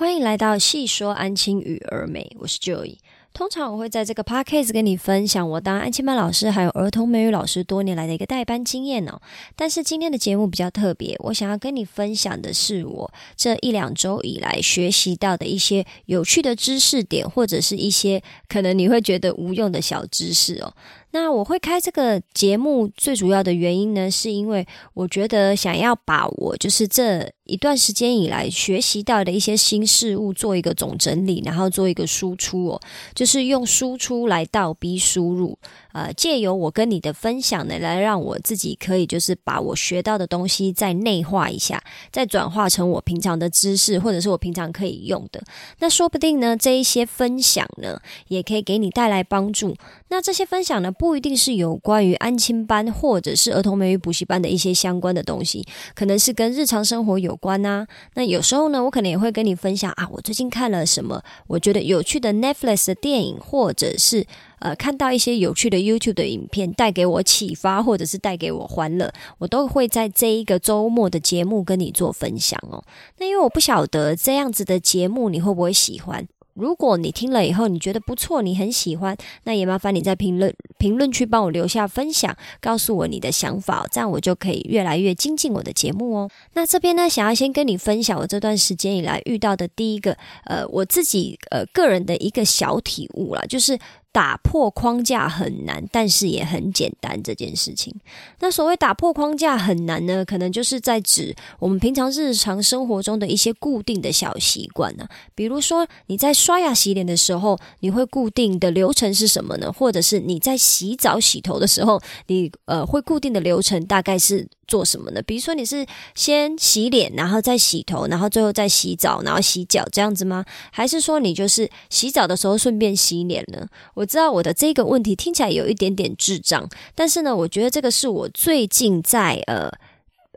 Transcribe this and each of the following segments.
欢迎来到细说安亲与儿美，我是 Joy。通常我会在这个 podcast 跟你分享我当安亲班老师还有儿童美语老师多年来的一个代班经验哦。但是今天的节目比较特别，我想要跟你分享的是我这一两周以来学习到的一些有趣的知识点，或者是一些可能你会觉得无用的小知识哦。那我会开这个节目最主要的原因呢，是因为我觉得想要把我就是这一段时间以来学习到的一些新事物做一个总整理，然后做一个输出哦，就是用输出来倒逼输入。呃，借由我跟你的分享呢，来让我自己可以就是把我学到的东西再内化一下，再转化成我平常的知识，或者是我平常可以用的。那说不定呢，这一些分享呢，也可以给你带来帮助。那这些分享呢，不一定是有关于安亲班或者是儿童美语补习班的一些相关的东西，可能是跟日常生活有关呐。那有时候呢，我可能也会跟你分享啊，我最近看了什么，我觉得有趣的 Netflix 的电影，或者是。呃，看到一些有趣的 YouTube 的影片，带给我启发，或者是带给我欢乐，我都会在这一个周末的节目跟你做分享哦。那因为我不晓得这样子的节目你会不会喜欢。如果你听了以后你觉得不错，你很喜欢，那也麻烦你在评论评论区帮我留下分享，告诉我你的想法，这样我就可以越来越精进我的节目哦。那这边呢，想要先跟你分享我这段时间以来遇到的第一个呃，我自己呃个人的一个小体悟啦，就是。打破框架很难，但是也很简单这件事情。那所谓打破框架很难呢，可能就是在指我们平常日常生活中的一些固定的小习惯呢。比如说你在刷牙洗脸的时候，你会固定的流程是什么呢？或者是你在洗澡洗头的时候，你呃会固定的流程大概是？做什么呢？比如说你是先洗脸，然后再洗头，然后最后再洗澡，然后洗脚这样子吗？还是说你就是洗澡的时候顺便洗脸呢？我知道我的这个问题听起来有一点点智障，但是呢，我觉得这个是我最近在呃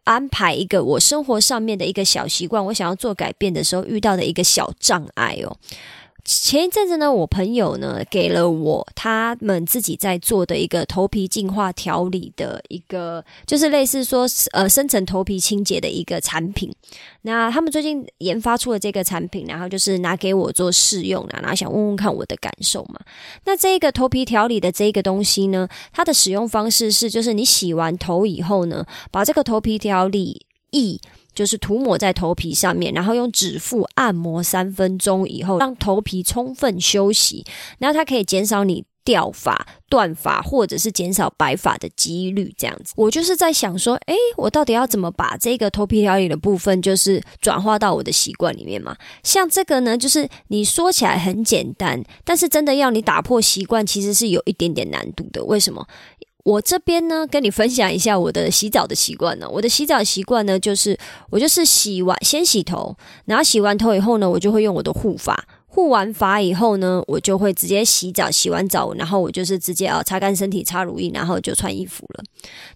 安排一个我生活上面的一个小习惯，我想要做改变的时候遇到的一个小障碍哦。前一阵子呢，我朋友呢给了我他们自己在做的一个头皮净化调理的一个，就是类似说呃深层头皮清洁的一个产品。那他们最近研发出了这个产品，然后就是拿给我做试用啊，然后想问问看我的感受嘛。那这个头皮调理的这个东西呢，它的使用方式是，就是你洗完头以后呢，把这个头皮调理液。就是涂抹在头皮上面，然后用指腹按摩三分钟以后，让头皮充分休息，然后它可以减少你掉发、断发，或者是减少白发的几率。这样子，我就是在想说，诶，我到底要怎么把这个头皮调理的部分，就是转化到我的习惯里面嘛？像这个呢，就是你说起来很简单，但是真的要你打破习惯，其实是有一点点难度的。为什么？我这边呢，跟你分享一下我的洗澡的习惯呢。我的洗澡习惯呢，就是我就是洗完先洗头，然后洗完头以后呢，我就会用我的护发。护完发以后呢，我就会直接洗澡，洗完澡，然后我就是直接啊擦干身体，擦乳液，然后就穿衣服了。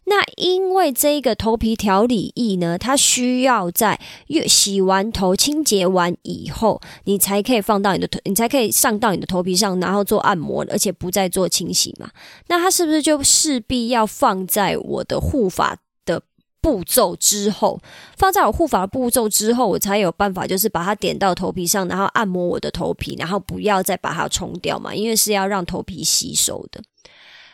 那因为这个头皮调理液呢，它需要在越洗完头、清洁完以后，你才可以放到你的头，你才可以上到你的头皮上，然后做按摩，而且不再做清洗嘛。那它是不是就势必要放在我的护发？步骤之后，放在我护发步骤之后，我才有办法，就是把它点到头皮上，然后按摩我的头皮，然后不要再把它冲掉嘛，因为是要让头皮吸收的。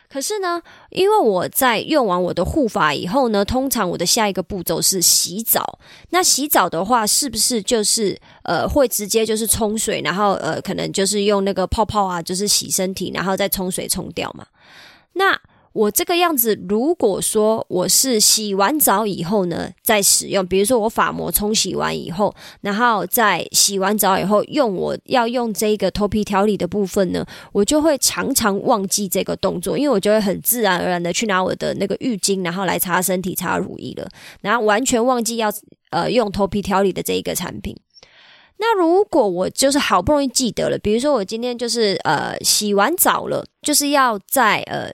可是呢，因为我在用完我的护发以后呢，通常我的下一个步骤是洗澡。那洗澡的话，是不是就是呃会直接就是冲水，然后呃可能就是用那个泡泡啊，就是洗身体，然后再冲水冲掉嘛？那我这个样子，如果说我是洗完澡以后呢，再使用，比如说我发膜冲洗完以后，然后再洗完澡以后用我要用这个头皮调理的部分呢，我就会常常忘记这个动作，因为我就会很自然而然的去拿我的那个浴巾，然后来擦身体、擦乳液了，然后完全忘记要呃用头皮调理的这一个产品。那如果我就是好不容易记得了，比如说我今天就是呃洗完澡了，就是要在呃。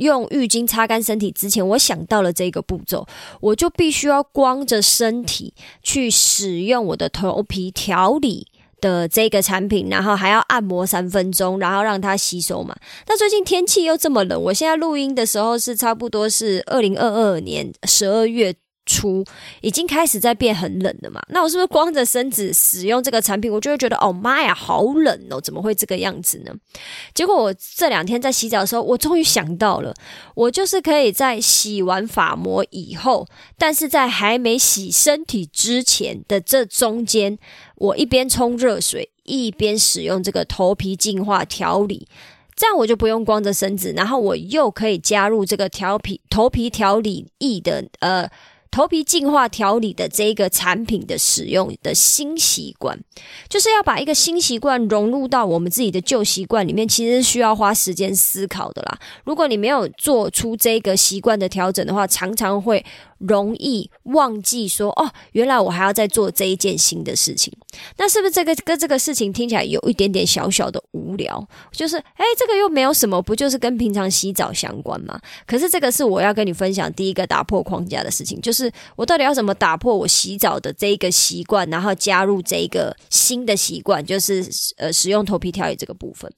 用浴巾擦干身体之前，我想到了这个步骤，我就必须要光着身体去使用我的头皮调理的这个产品，然后还要按摩三分钟，然后让它吸收嘛。那最近天气又这么冷，我现在录音的时候是差不多是二零二二年十二月。出，已经开始在变很冷了嘛。那我是不是光着身子使用这个产品，我就会觉得哦妈呀，好冷哦，怎么会这个样子呢？结果我这两天在洗澡的时候，我终于想到了，我就是可以在洗完发膜以后，但是在还没洗身体之前的这中间，我一边冲热水，一边使用这个头皮净化调理。这样我就不用光着身子，然后我又可以加入这个调皮头皮调理液的呃头皮净化调理的这个产品的使用的新习惯，就是要把一个新习惯融入到我们自己的旧习惯里面，其实需要花时间思考的啦。如果你没有做出这个习惯的调整的话，常常会。容易忘记说哦，原来我还要再做这一件新的事情。那是不是这个跟这个事情听起来有一点点小小的无聊？就是哎，这个又没有什么，不就是跟平常洗澡相关吗？可是这个是我要跟你分享第一个打破框架的事情，就是我到底要怎么打破我洗澡的这一个习惯，然后加入这一个新的习惯，就是呃使用头皮调理这个部分。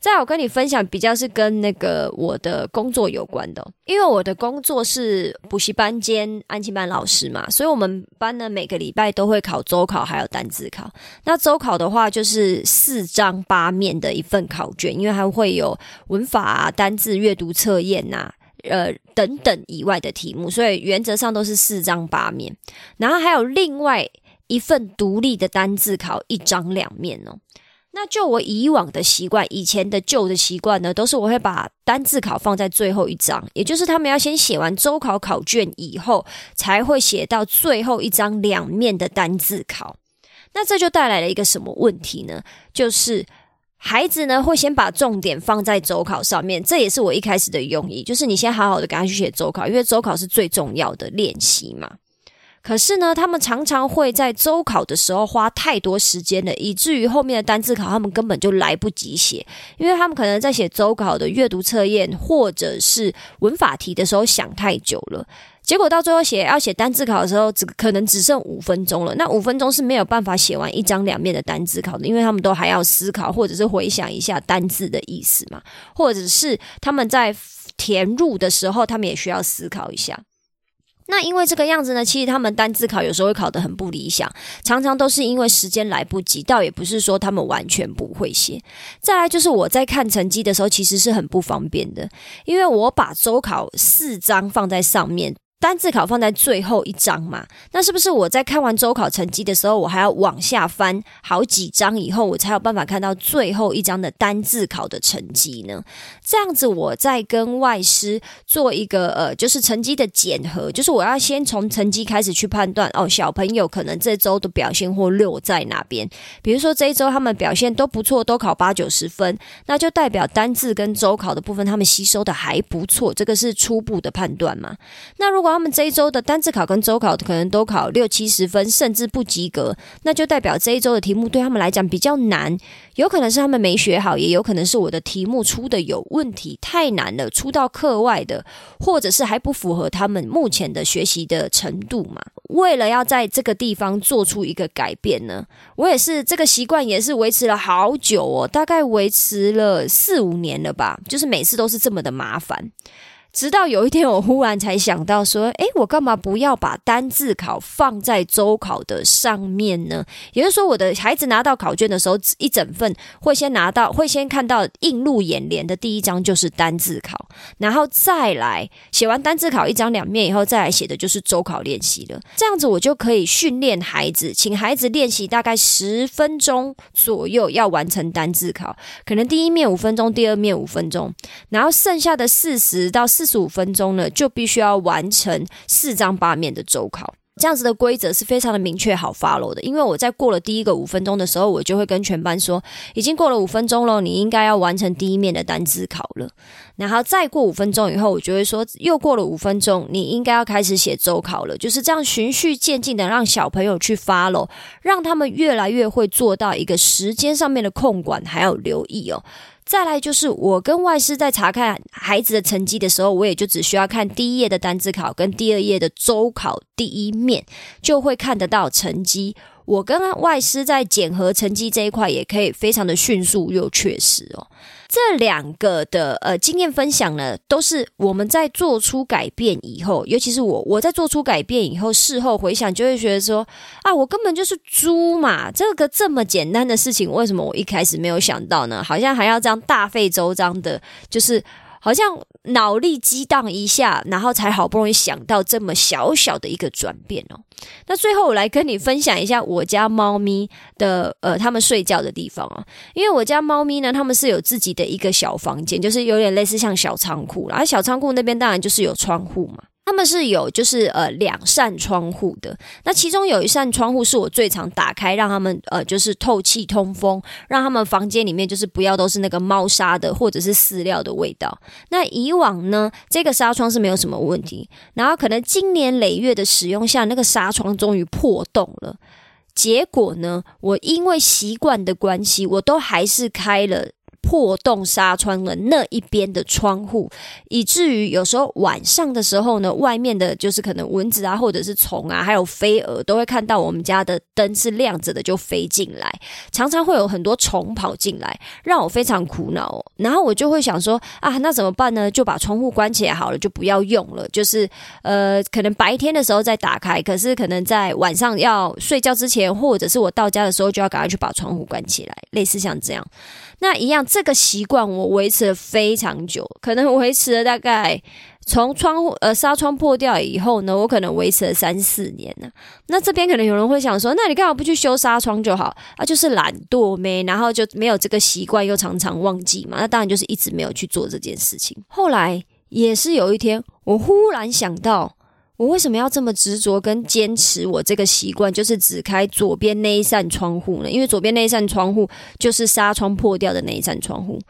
再我跟你分享比较是跟那个我的工作有关的，因为我的工作是补习班兼安亲班老师嘛，所以我们班呢每个礼拜都会考周考还有单字考。那周考的话就是四张八面的一份考卷，因为还会有文法、单字阅读测验呐，呃等等以外的题目，所以原则上都是四张八面。然后还有另外一份独立的单字考，一张两面哦。那就我以往的习惯，以前的旧的习惯呢，都是我会把单字考放在最后一章，也就是他们要先写完周考考卷以后，才会写到最后一张两面的单字考。那这就带来了一个什么问题呢？就是孩子呢会先把重点放在周考上面，这也是我一开始的用意，就是你先好好的赶快去写周考，因为周考是最重要的练习嘛。可是呢，他们常常会在周考的时候花太多时间了，以至于后面的单字考他们根本就来不及写，因为他们可能在写周考的阅读测验或者是文法题的时候想太久了，结果到最后写要写单字考的时候，只可能只剩五分钟了。那五分钟是没有办法写完一张两面的单字考的，因为他们都还要思考或者是回想一下单字的意思嘛，或者是他们在填入的时候，他们也需要思考一下。那因为这个样子呢，其实他们单自考有时候会考得很不理想，常常都是因为时间来不及，倒也不是说他们完全不会写。再来就是我在看成绩的时候，其实是很不方便的，因为我把周考四张放在上面。单字考放在最后一章嘛？那是不是我在看完周考成绩的时候，我还要往下翻好几章以后，我才有办法看到最后一章的单字考的成绩呢？这样子，我在跟外师做一个呃，就是成绩的检核，就是我要先从成绩开始去判断哦，小朋友可能这周的表现或落在哪边。比如说这一周他们表现都不错，都考八九十分，那就代表单字跟周考的部分他们吸收的还不错，这个是初步的判断嘛？那如果他们这一周的单字考跟周考可能都考六七十分，甚至不及格，那就代表这一周的题目对他们来讲比较难，有可能是他们没学好，也有可能是我的题目出的有问题，太难了，出到课外的，或者是还不符合他们目前的学习的程度嘛。为了要在这个地方做出一个改变呢，我也是这个习惯也是维持了好久哦，大概维持了四五年了吧，就是每次都是这么的麻烦。直到有一天，我忽然才想到说：“诶，我干嘛不要把单字考放在周考的上面呢？也就是说，我的孩子拿到考卷的时候，一整份会先拿到，会先看到映入眼帘的第一张就是单字考，然后再来写完单字考一张两面以后，再来写的就是周考练习了。这样子，我就可以训练孩子，请孩子练习大概十分钟左右，要完成单字考。可能第一面五分钟，第二面五分钟，然后剩下的四十到。四十五分钟呢，就必须要完成四张八面的周考。这样子的规则是非常的明确好 follow 的。因为我在过了第一个五分钟的时候，我就会跟全班说，已经过了五分钟了，你应该要完成第一面的单字考了。然后再过五分钟以后，我就会说，又过了五分钟，你应该要开始写周考了。就是这样循序渐进的让小朋友去 follow，让他们越来越会做到一个时间上面的控管，还有留意哦。再来就是我跟外师在查看孩子的成绩的时候，我也就只需要看第一页的单字考跟第二页的周考第一面，就会看得到成绩。我跟外师在检核成绩这一块也可以非常的迅速又确实哦。这两个的呃经验分享呢，都是我们在做出改变以后，尤其是我我在做出改变以后，事后回想就会觉得说啊，我根本就是猪嘛！这个这么简单的事情，为什么我一开始没有想到呢？好像还要这样大费周章的，就是。好像脑力激荡一下，然后才好不容易想到这么小小的一个转变哦。那最后我来跟你分享一下我家猫咪的呃，他们睡觉的地方啊。因为我家猫咪呢，他们是有自己的一个小房间，就是有点类似像小仓库然后小仓库那边当然就是有窗户嘛。他们是有就是呃两扇窗户的，那其中有一扇窗户是我最常打开，让他们呃就是透气通风，让他们房间里面就是不要都是那个猫砂的或者是饲料的味道。那以往呢，这个纱窗是没有什么问题，然后可能经年累月的使用下，那个纱窗终于破洞了。结果呢，我因为习惯的关系，我都还是开了。破洞纱窗的那一边的窗户，以至于有时候晚上的时候呢，外面的就是可能蚊子啊，或者是虫啊，还有飞蛾，都会看到我们家的灯是亮着的，就飞进来，常常会有很多虫跑进来，让我非常苦恼。然后我就会想说啊，那怎么办呢？就把窗户关起来好了，就不要用了。就是呃，可能白天的时候再打开，可是可能在晚上要睡觉之前，或者是我到家的时候，就要赶快去把窗户关起来，类似像这样。那一样，这个习惯我维持了非常久，可能维持了大概从窗户呃纱窗破掉以后呢，我可能维持了三四年呢。那这边可能有人会想说，那你干嘛不去修纱窗就好啊？就是懒惰没，然后就没有这个习惯，又常常忘记嘛。那当然就是一直没有去做这件事情。后来也是有一天，我忽然想到。我为什么要这么执着跟坚持我这个习惯，就是只开左边那一扇窗户呢？因为左边那一扇窗户就是纱窗破掉的那一扇窗户。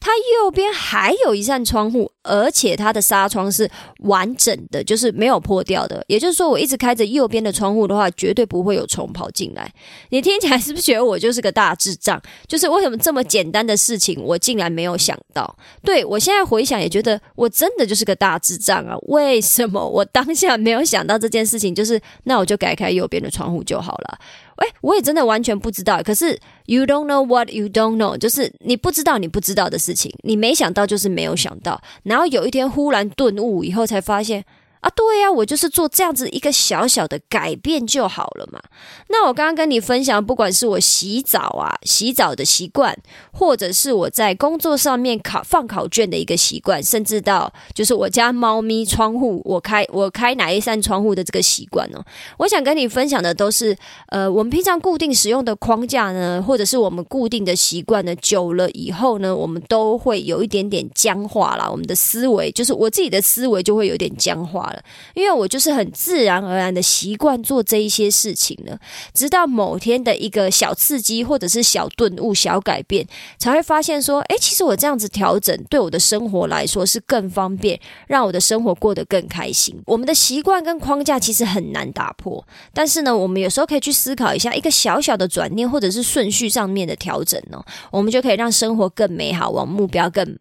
它右边还有一扇窗户，而且它的纱窗是完整的，就是没有破掉的。也就是说，我一直开着右边的窗户的话，绝对不会有虫跑进来。你听起来是不是觉得我就是个大智障？就是为什么这么简单的事情，我竟然没有想到？对我现在回想，也觉得我真的就是个大智障啊！为什么我当下没有想到这件事情？就是那我就改开右边的窗户就好了。哎，我也真的完全不知道。可是，you don't know what you don't know，就是你不知道你不知道的事情，你没想到就是没有想到。然后有一天忽然顿悟以后，才发现。啊，对呀，我就是做这样子一个小小的改变就好了嘛。那我刚刚跟你分享，不管是我洗澡啊、洗澡的习惯，或者是我在工作上面考放考卷的一个习惯，甚至到就是我家猫咪窗户我开我开哪一扇窗户的这个习惯呢？我想跟你分享的都是，呃，我们平常固定使用的框架呢，或者是我们固定的习惯呢，久了以后呢，我们都会有一点点僵化了。我们的思维，就是我自己的思维就会有点僵化了，因为我就是很自然而然的习惯做这一些事情了，直到某天的一个小刺激或者是小顿悟、小改变，才会发现说，哎，其实我这样子调整对我的生活来说是更方便，让我的生活过得更开心。我们的习惯跟框架其实很难打破，但是呢，我们有时候可以去思考一下，一个小小的转念或者是顺序上面的调整呢，我们就可以让生活更美好，往目标更。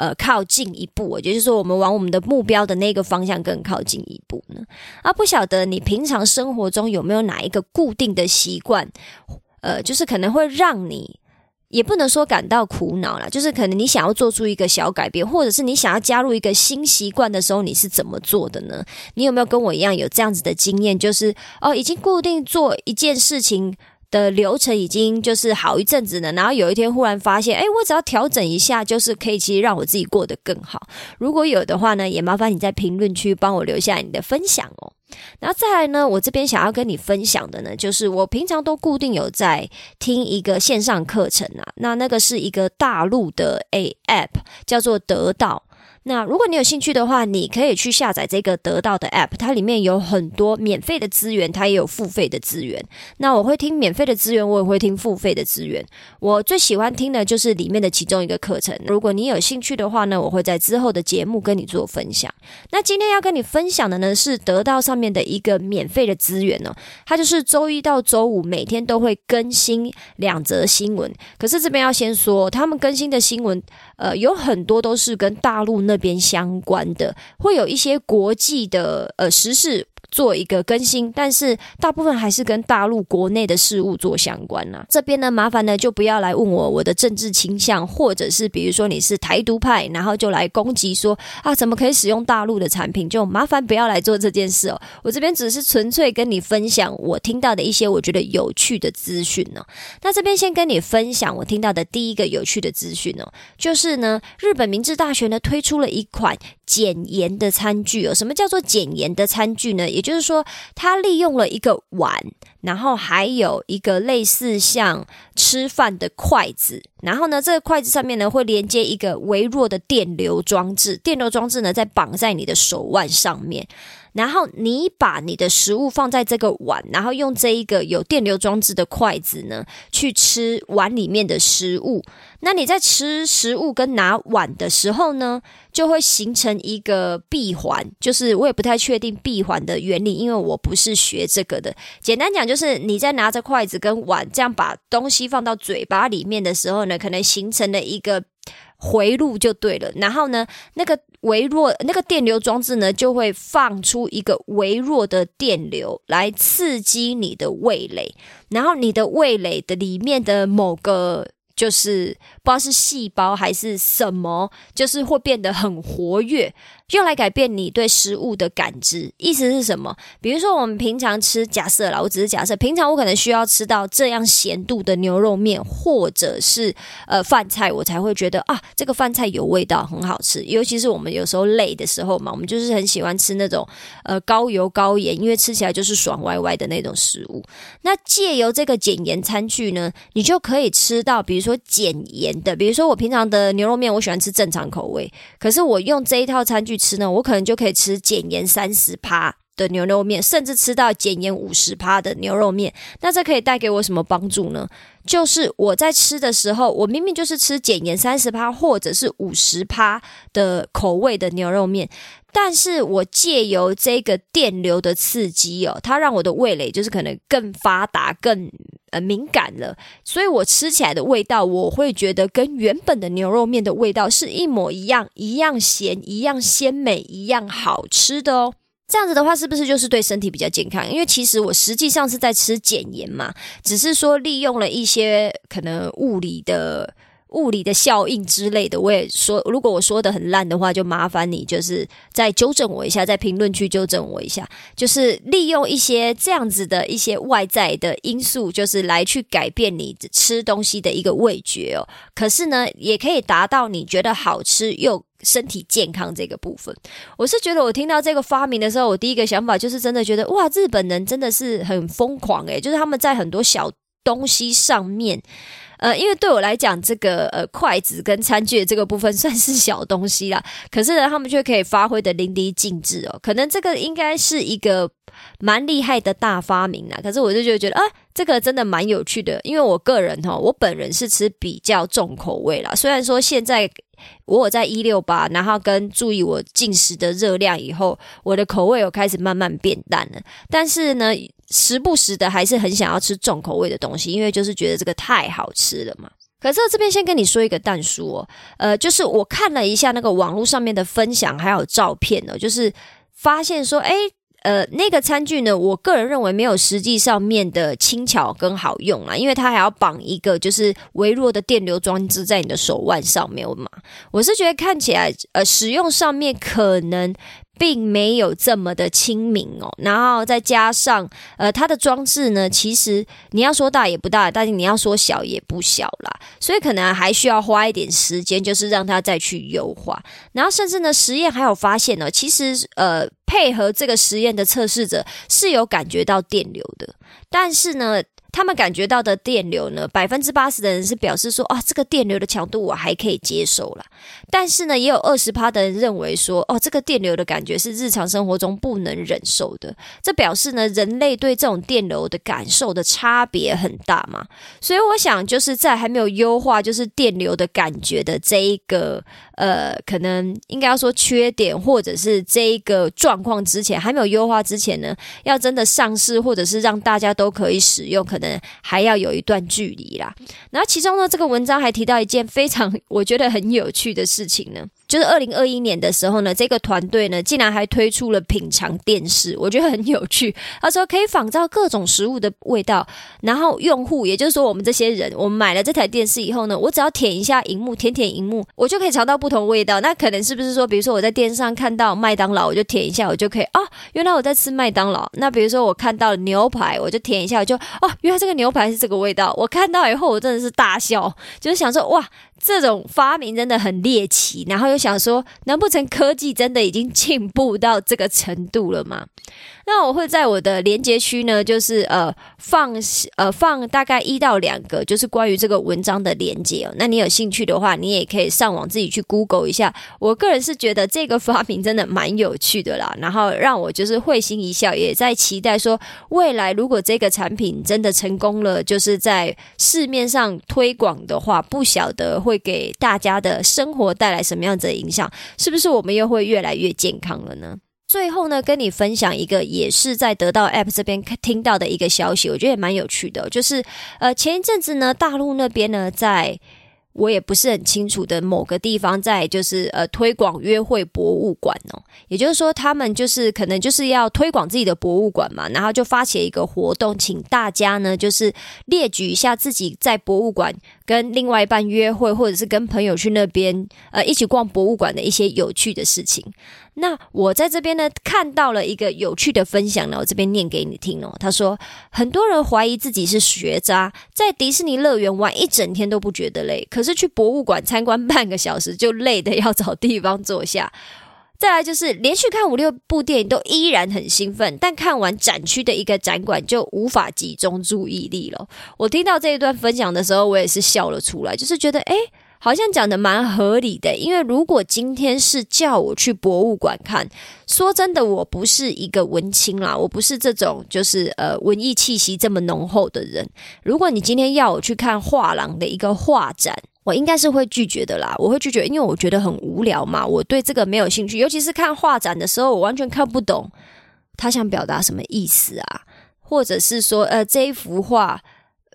呃，靠近一步，也就是说，我们往我们的目标的那个方向更靠近一步呢。啊，不晓得你平常生活中有没有哪一个固定的习惯，呃，就是可能会让你，也不能说感到苦恼了，就是可能你想要做出一个小改变，或者是你想要加入一个新习惯的时候，你是怎么做的呢？你有没有跟我一样有这样子的经验？就是哦，已经固定做一件事情。的流程已经就是好一阵子了，然后有一天忽然发现，哎，我只要调整一下，就是可以其实让我自己过得更好。如果有的话呢，也麻烦你在评论区帮我留下你的分享哦。然后再来呢，我这边想要跟你分享的呢，就是我平常都固定有在听一个线上课程啊，那那个是一个大陆的 A App，叫做得到。那如果你有兴趣的话，你可以去下载这个得到的 App，它里面有很多免费的资源，它也有付费的资源。那我会听免费的资源，我也会听付费的资源。我最喜欢听的就是里面的其中一个课程。如果你有兴趣的话呢，我会在之后的节目跟你做分享。那今天要跟你分享的呢，是得到上面的一个免费的资源呢，它就是周一到周五每天都会更新两则新闻。可是这边要先说，他们更新的新闻，呃，有很多都是跟大陆。那边相关的会有一些国际的呃时事。做一个更新，但是大部分还是跟大陆国内的事务做相关呐。这边呢，麻烦呢就不要来问我我的政治倾向，或者是比如说你是台独派，然后就来攻击说啊，怎么可以使用大陆的产品？就麻烦不要来做这件事哦。我这边只是纯粹跟你分享我听到的一些我觉得有趣的资讯呢。那这边先跟你分享我听到的第一个有趣的资讯哦，就是呢，日本明治大学呢推出了一款减盐的餐具哦。什么叫做减盐的餐具呢？也就是说，他利用了一个碗，然后还有一个类似像吃饭的筷子，然后呢，这个筷子上面呢会连接一个微弱的电流装置，电流装置呢在绑在你的手腕上面。然后你把你的食物放在这个碗，然后用这一个有电流装置的筷子呢，去吃碗里面的食物。那你在吃食物跟拿碗的时候呢，就会形成一个闭环。就是我也不太确定闭环的原理，因为我不是学这个的。简单讲，就是你在拿着筷子跟碗这样把东西放到嘴巴里面的时候呢，可能形成了一个。回路就对了，然后呢，那个微弱那个电流装置呢，就会放出一个微弱的电流来刺激你的味蕾，然后你的味蕾的里面的某个。就是不知道是细胞还是什么，就是会变得很活跃，用来改变你对食物的感知。意思是什么？比如说我们平常吃，假设啦，我只是假设，平常我可能需要吃到这样咸度的牛肉面，或者是呃饭菜，我才会觉得啊，这个饭菜有味道，很好吃。尤其是我们有时候累的时候嘛，我们就是很喜欢吃那种呃高油高盐，因为吃起来就是爽歪歪的那种食物。那借由这个减盐餐具呢，你就可以吃到，比如说。减盐的，比如说我平常的牛肉面，我喜欢吃正常口味，可是我用这一套餐具吃呢，我可能就可以吃减盐三十趴的牛肉面，甚至吃到减盐五十趴的牛肉面。那这可以带给我什么帮助呢？就是我在吃的时候，我明明就是吃减盐三十趴或者是五十趴的口味的牛肉面。但是我借由这个电流的刺激哦，它让我的味蕾就是可能更发达、更呃敏感了，所以我吃起来的味道，我会觉得跟原本的牛肉面的味道是一模一样，一样咸，一样鲜美，一样好吃的哦。这样子的话，是不是就是对身体比较健康？因为其实我实际上是在吃减盐嘛，只是说利用了一些可能物理的。物理的效应之类的，我也说，如果我说的很烂的话，就麻烦你就是再纠正我一下，在评论区纠正我一下。就是利用一些这样子的一些外在的因素，就是来去改变你吃东西的一个味觉哦。可是呢，也可以达到你觉得好吃又身体健康这个部分。我是觉得，我听到这个发明的时候，我第一个想法就是真的觉得，哇，日本人真的是很疯狂诶，就是他们在很多小东西上面。呃，因为对我来讲，这个呃筷子跟餐具的这个部分 算是小东西啦，可是呢，他们却可以发挥的淋漓尽致哦。可能这个应该是一个蛮厉害的大发明啦。可是我就觉得，啊，这个真的蛮有趣的。因为我个人哈，我本人是吃比较重口味啦。虽然说现在我有在一六八，然后跟注意我进食的热量以后，我的口味有开始慢慢变淡了，但是呢。时不时的还是很想要吃重口味的东西，因为就是觉得这个太好吃了嘛。可是这边先跟你说一个淡书哦，呃，就是我看了一下那个网络上面的分享还有照片呢，就是发现说，哎，呃，那个餐具呢，我个人认为没有实际上面的轻巧跟好用啊，因为它还要绑一个就是微弱的电流装置在你的手腕上面嘛。我是觉得看起来，呃，使用上面可能。并没有这么的亲民哦，然后再加上呃，它的装置呢，其实你要说大也不大，但是你要说小也不小啦，所以可能还需要花一点时间，就是让它再去优化。然后甚至呢，实验还有发现呢，其实呃，配合这个实验的测试者是有感觉到电流的，但是呢。他们感觉到的电流呢，百分之八十的人是表示说，啊，这个电流的强度我还可以接受了。但是呢，也有二十趴的人认为说，哦，这个电流的感觉是日常生活中不能忍受的。这表示呢，人类对这种电流的感受的差别很大嘛。所以我想，就是在还没有优化就是电流的感觉的这一个。呃，可能应该要说缺点，或者是这一个状况之前还没有优化之前呢，要真的上市，或者是让大家都可以使用，可能还要有一段距离啦。然后其中呢，这个文章还提到一件非常 我觉得很有趣的事情呢，就是二零二一年的时候呢，这个团队呢竟然还推出了品尝电视，我觉得很有趣。他说可以仿造各种食物的味道，然后用户，也就是说我们这些人，我们买了这台电视以后呢，我只要舔一下荧幕，舔舔荧幕，我就可以尝到不同味道。那可能是不是说，比如说我在电视上看到麦当劳，我就舔一下，我就可以哦，原来我在吃麦当劳。那比如说我看到牛排，我就舔一下，我就哦，原来这个牛排是这个味道。我看到以后，我真的是大笑，就是想说哇。这种发明真的很猎奇，然后又想说，难不成科技真的已经进步到这个程度了吗？那我会在我的连接区呢，就是呃放呃放大概一到两个，就是关于这个文章的连接哦。那你有兴趣的话，你也可以上网自己去 Google 一下。我个人是觉得这个发明真的蛮有趣的啦，然后让我就是会心一笑，也在期待说未来如果这个产品真的成功了，就是在市面上推广的话，不晓得会给大家的生活带来什么样子的影响，是不是我们又会越来越健康了呢？最后呢，跟你分享一个也是在得到 App 这边听到的一个消息，我觉得也蛮有趣的，就是呃前一阵子呢，大陆那边呢，在我也不是很清楚的某个地方，在就是呃推广约会博物馆哦，也就是说他们就是可能就是要推广自己的博物馆嘛，然后就发起一个活动，请大家呢就是列举一下自己在博物馆跟另外一半约会，或者是跟朋友去那边呃一起逛博物馆的一些有趣的事情。那我在这边呢，看到了一个有趣的分享呢，我这边念给你听哦。他说，很多人怀疑自己是学渣，在迪士尼乐园玩一整天都不觉得累，可是去博物馆参观半个小时就累的要找地方坐下。再来就是连续看五六部电影都依然很兴奋，但看完展区的一个展馆就无法集中注意力了。我听到这一段分享的时候，我也是笑了出来，就是觉得诶。好像讲的蛮合理的，因为如果今天是叫我去博物馆看，说真的，我不是一个文青啦，我不是这种就是呃文艺气息这么浓厚的人。如果你今天要我去看画廊的一个画展，我应该是会拒绝的啦，我会拒绝，因为我觉得很无聊嘛，我对这个没有兴趣，尤其是看画展的时候，我完全看不懂他想表达什么意思啊，或者是说呃这一幅画。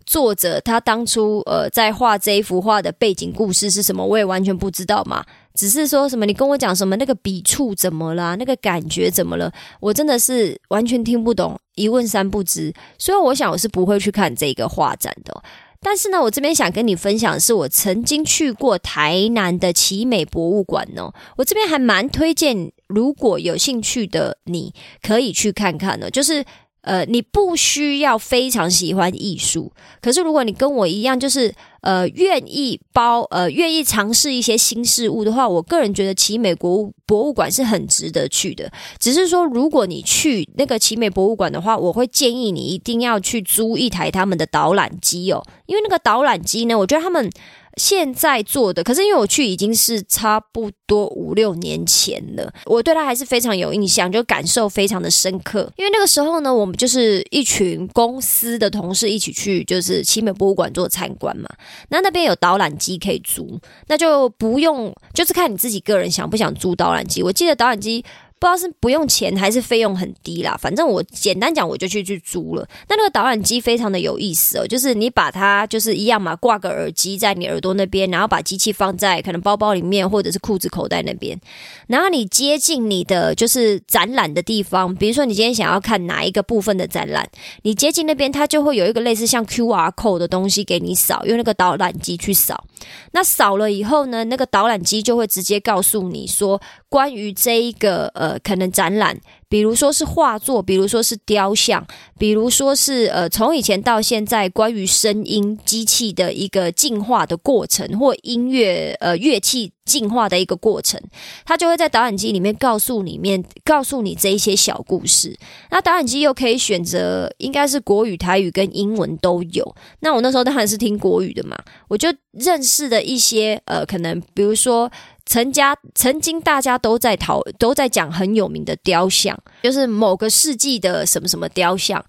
作者他当初呃在画这一幅画的背景故事是什么，我也完全不知道嘛。只是说什么你跟我讲什么那个笔触怎么了，那个感觉怎么了，我真的是完全听不懂，一问三不知。所以我想我是不会去看这个画展的。但是呢，我这边想跟你分享的是，我曾经去过台南的奇美博物馆哦，我这边还蛮推荐，如果有兴趣的你可以去看看呢，就是。呃，你不需要非常喜欢艺术，可是如果你跟我一样，就是呃愿意包呃愿意尝试一些新事物的话，我个人觉得奇美国博物馆是很值得去的。只是说，如果你去那个奇美博物馆的话，我会建议你一定要去租一台他们的导览机哦，因为那个导览机呢，我觉得他们。现在做的，可是因为我去已经是差不多五六年前了，我对他还是非常有印象，就感受非常的深刻。因为那个时候呢，我们就是一群公司的同事一起去，就是奇美博物馆做参观嘛。那那边有导览机可以租，那就不用，就是看你自己个人想不想租导览机。我记得导览机。不知道是不用钱还是费用很低啦，反正我简单讲，我就去去租了。那那个导览机非常的有意思哦，就是你把它就是一样嘛，挂个耳机在你耳朵那边，然后把机器放在可能包包里面或者是裤子口袋那边，然后你接近你的就是展览的地方，比如说你今天想要看哪一个部分的展览，你接近那边，它就会有一个类似像 Q R code 的东西给你扫，用那个导览机去扫。那扫了以后呢，那个导览机就会直接告诉你说。关于这一个呃，呃可能展览，比如说是画作，比如说是雕像，比如说是呃，从以前到现在，关于声音机器的一个进化的过程，或音乐呃乐器进化的一个过程，它就会在导演机里面告诉里面告诉你这一些小故事。那导演机又可以选择，应该是国语、台语跟英文都有。那我那时候当然是听国语的嘛，我就认识的一些呃，可能比如说。曾家曾经大家都在讨都在讲很有名的雕像，就是某个世纪的什么什么雕像，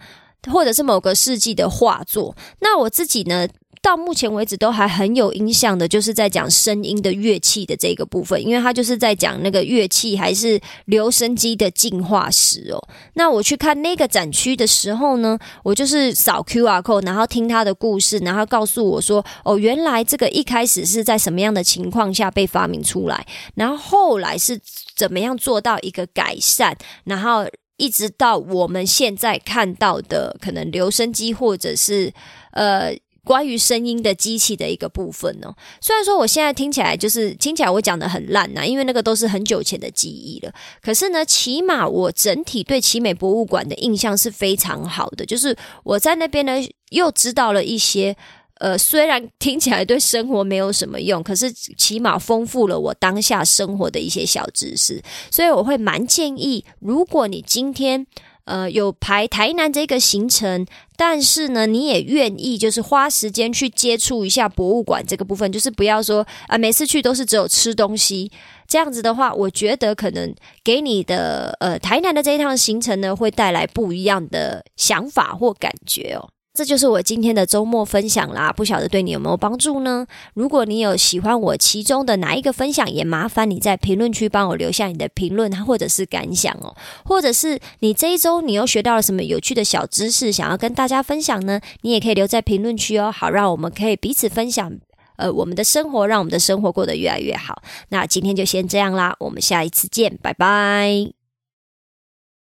或者是某个世纪的画作。那我自己呢？到目前为止都还很有印象的，就是在讲声音的乐器的这个部分，因为它就是在讲那个乐器还是留声机的进化史哦。那我去看那个展区的时候呢，我就是扫 Q R code，然后听他的故事，然后告诉我说，哦，原来这个一开始是在什么样的情况下被发明出来，然后后来是怎么样做到一个改善，然后。一直到我们现在看到的，可能留声机或者是呃关于声音的机器的一个部分呢。虽然说我现在听起来就是听起来我讲的很烂呐，因为那个都是很久前的记忆了。可是呢，起码我整体对奇美博物馆的印象是非常好的，就是我在那边呢又知道了一些。呃，虽然听起来对生活没有什么用，可是起码丰富了我当下生活的一些小知识，所以我会蛮建议，如果你今天呃有排台南这个行程，但是呢你也愿意就是花时间去接触一下博物馆这个部分，就是不要说啊每次去都是只有吃东西这样子的话，我觉得可能给你的呃台南的这一趟行程呢，会带来不一样的想法或感觉哦。这就是我今天的周末分享啦，不晓得对你有没有帮助呢？如果你有喜欢我其中的哪一个分享，也麻烦你在评论区帮我留下你的评论或者是感想哦，或者是你这一周你又学到了什么有趣的小知识，想要跟大家分享呢？你也可以留在评论区哦，好让我们可以彼此分享，呃，我们的生活，让我们的生活过得越来越好。那今天就先这样啦，我们下一次见，拜拜。